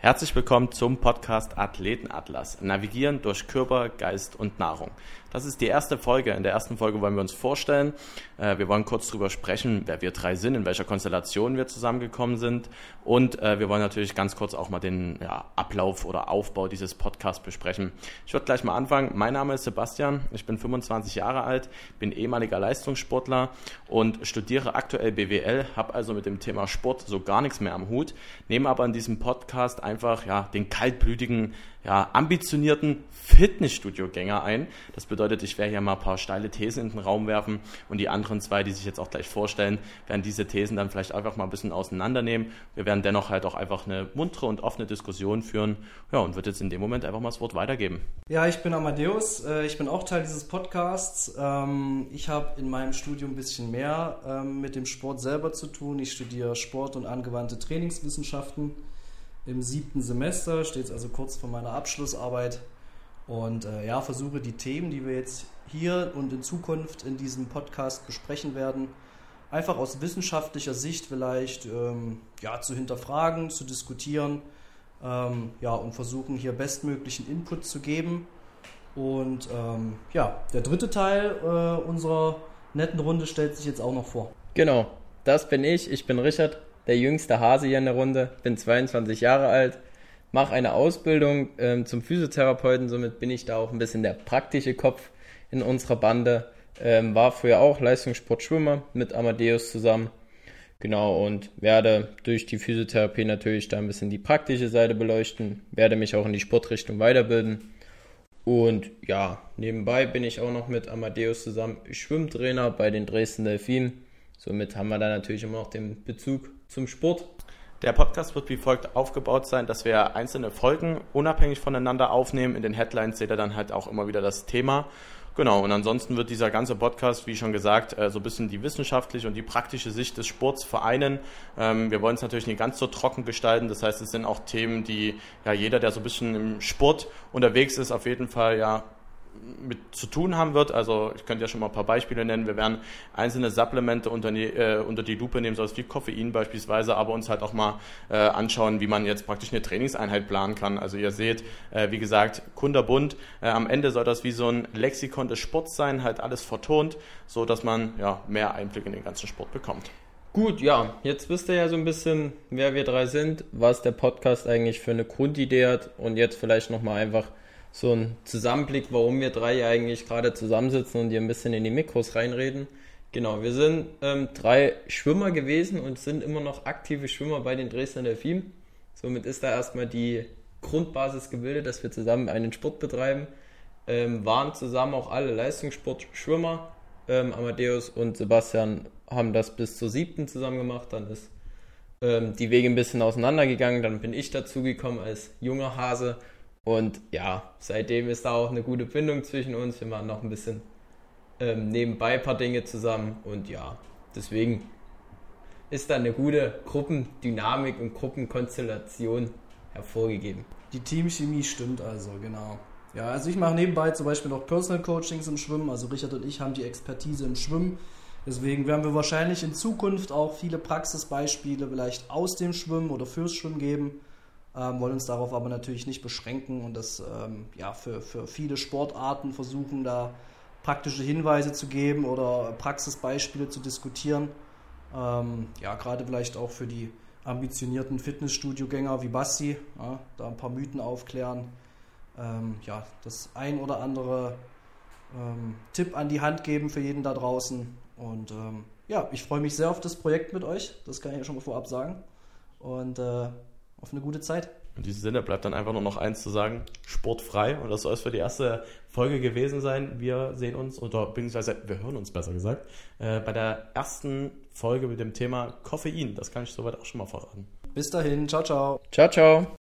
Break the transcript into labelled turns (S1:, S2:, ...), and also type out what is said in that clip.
S1: Herzlich willkommen zum Podcast Athletenatlas. Navigieren durch Körper, Geist und Nahrung. Das ist die erste Folge. In der ersten Folge wollen wir uns vorstellen. Äh, wir wollen kurz darüber sprechen, wer wir drei sind, in welcher Konstellation wir zusammengekommen sind. Und äh, wir wollen natürlich ganz kurz auch mal den ja, Ablauf oder Aufbau dieses Podcasts besprechen. Ich würde gleich mal anfangen. Mein Name ist Sebastian. Ich bin 25 Jahre alt, bin ehemaliger Leistungssportler und studiere aktuell BWL, habe also mit dem Thema Sport so gar nichts mehr am Hut, nehme aber in diesem Podcast einfach ja, den kaltblütigen ja, ambitionierten Fitnessstudio-Gänger ein. Das bedeutet, ich werde hier mal ein paar steile Thesen in den Raum werfen und die anderen zwei, die sich jetzt auch gleich vorstellen, werden diese Thesen dann vielleicht einfach mal ein bisschen auseinandernehmen. Wir werden dennoch halt auch einfach eine muntere und offene Diskussion führen. Ja, und würde jetzt in dem Moment einfach mal das Wort weitergeben.
S2: Ja, ich bin Amadeus. Äh, ich bin auch Teil dieses Podcasts. Ähm, ich habe in meinem Studium ein bisschen mehr ähm, mit dem Sport selber zu tun. Ich studiere Sport und angewandte Trainingswissenschaften im siebten Semester, steht es also kurz vor meiner Abschlussarbeit. Und äh, ja, versuche die Themen, die wir jetzt hier und in Zukunft in diesem Podcast besprechen werden, einfach aus wissenschaftlicher Sicht vielleicht ähm, ja, zu hinterfragen, zu diskutieren ähm, ja, und versuchen hier bestmöglichen Input zu geben. Und ähm, ja, der dritte Teil äh, unserer netten Runde stellt sich jetzt auch noch vor.
S3: Genau, das bin ich. Ich bin Richard der jüngste Hase hier in der Runde, bin 22 Jahre alt, mache eine Ausbildung ähm, zum Physiotherapeuten, somit bin ich da auch ein bisschen der praktische Kopf in unserer Bande. Ähm, war früher auch Leistungssportschwimmer mit Amadeus zusammen. Genau, und werde durch die Physiotherapie natürlich da ein bisschen die praktische Seite beleuchten, werde mich auch in die Sportrichtung weiterbilden. Und ja, nebenbei bin ich auch noch mit Amadeus zusammen Schwimmtrainer bei den Dresden Delfinen. Somit haben wir da natürlich immer noch den Bezug zum Sport.
S1: Der Podcast wird wie folgt aufgebaut sein, dass wir einzelne Folgen unabhängig voneinander aufnehmen. In den Headlines seht ihr dann halt auch immer wieder das Thema. Genau, und ansonsten wird dieser ganze Podcast, wie schon gesagt, äh, so ein bisschen die wissenschaftliche und die praktische Sicht des Sports vereinen. Ähm, wir wollen es natürlich nicht ganz so trocken gestalten. Das heißt, es sind auch Themen, die ja jeder, der so ein bisschen im Sport unterwegs ist, auf jeden Fall ja mit zu tun haben wird. Also ich könnte ja schon mal ein paar Beispiele nennen. Wir werden einzelne Supplemente unter die, äh, unter die Lupe nehmen, so wie Koffein beispielsweise, aber uns halt auch mal äh, anschauen, wie man jetzt praktisch eine Trainingseinheit planen kann. Also ihr seht, äh, wie gesagt, kunderbunt. Äh, am Ende soll das wie so ein Lexikon des Sports sein, halt alles vertont, so dass man ja mehr Einblick in den ganzen Sport bekommt.
S3: Gut, ja, jetzt wisst ihr ja so ein bisschen, wer wir drei sind, was der Podcast eigentlich für eine Grundidee hat und jetzt vielleicht nochmal einfach so ein Zusammenblick, warum wir drei eigentlich gerade zusammensitzen und hier ein bisschen in die Mikros reinreden. Genau, wir sind ähm, drei Schwimmer gewesen und sind immer noch aktive Schwimmer bei den Dresdner Delfinen. Somit ist da erstmal die Grundbasis gebildet, dass wir zusammen einen Sport betreiben. Ähm, waren zusammen auch alle Leistungssportschwimmer. Ähm, Amadeus und Sebastian haben das bis zur siebten zusammen gemacht. Dann ist ähm, die Wege ein bisschen auseinandergegangen. Dann bin ich dazugekommen als junger Hase und ja, seitdem ist da auch eine gute Bindung zwischen uns. Wir machen noch ein bisschen ähm, nebenbei ein paar Dinge zusammen. Und ja, deswegen ist da eine gute Gruppendynamik und Gruppenkonstellation hervorgegeben.
S2: Die Teamchemie stimmt also, genau. Ja, also ich mache nebenbei zum Beispiel noch Personal Coachings im Schwimmen. Also Richard und ich haben die Expertise im Schwimmen. Deswegen werden wir wahrscheinlich in Zukunft auch viele Praxisbeispiele vielleicht aus dem Schwimmen oder fürs Schwimmen geben ähm, wollen uns darauf aber natürlich nicht beschränken und das ähm, ja, für, für viele Sportarten versuchen, da praktische Hinweise zu geben oder Praxisbeispiele zu diskutieren. Ähm, ja, gerade vielleicht auch für die ambitionierten Fitnessstudio-Gänger wie Basti, ja, da ein paar Mythen aufklären, ähm, ja, das ein oder andere ähm, Tipp an die Hand geben für jeden da draußen. Und ähm, ja, ich freue mich sehr auf das Projekt mit euch, das kann ich ja schon mal vorab sagen. Und äh, auf eine gute Zeit.
S1: In diesem Sinne bleibt dann einfach nur noch eins zu sagen: sportfrei. Und das soll es für die erste Folge gewesen sein. Wir sehen uns, oder beziehungsweise wir hören uns besser gesagt, äh, bei der ersten Folge mit dem Thema Koffein. Das kann ich soweit auch schon mal verraten.
S2: Bis dahin. Ciao, ciao.
S3: Ciao, ciao.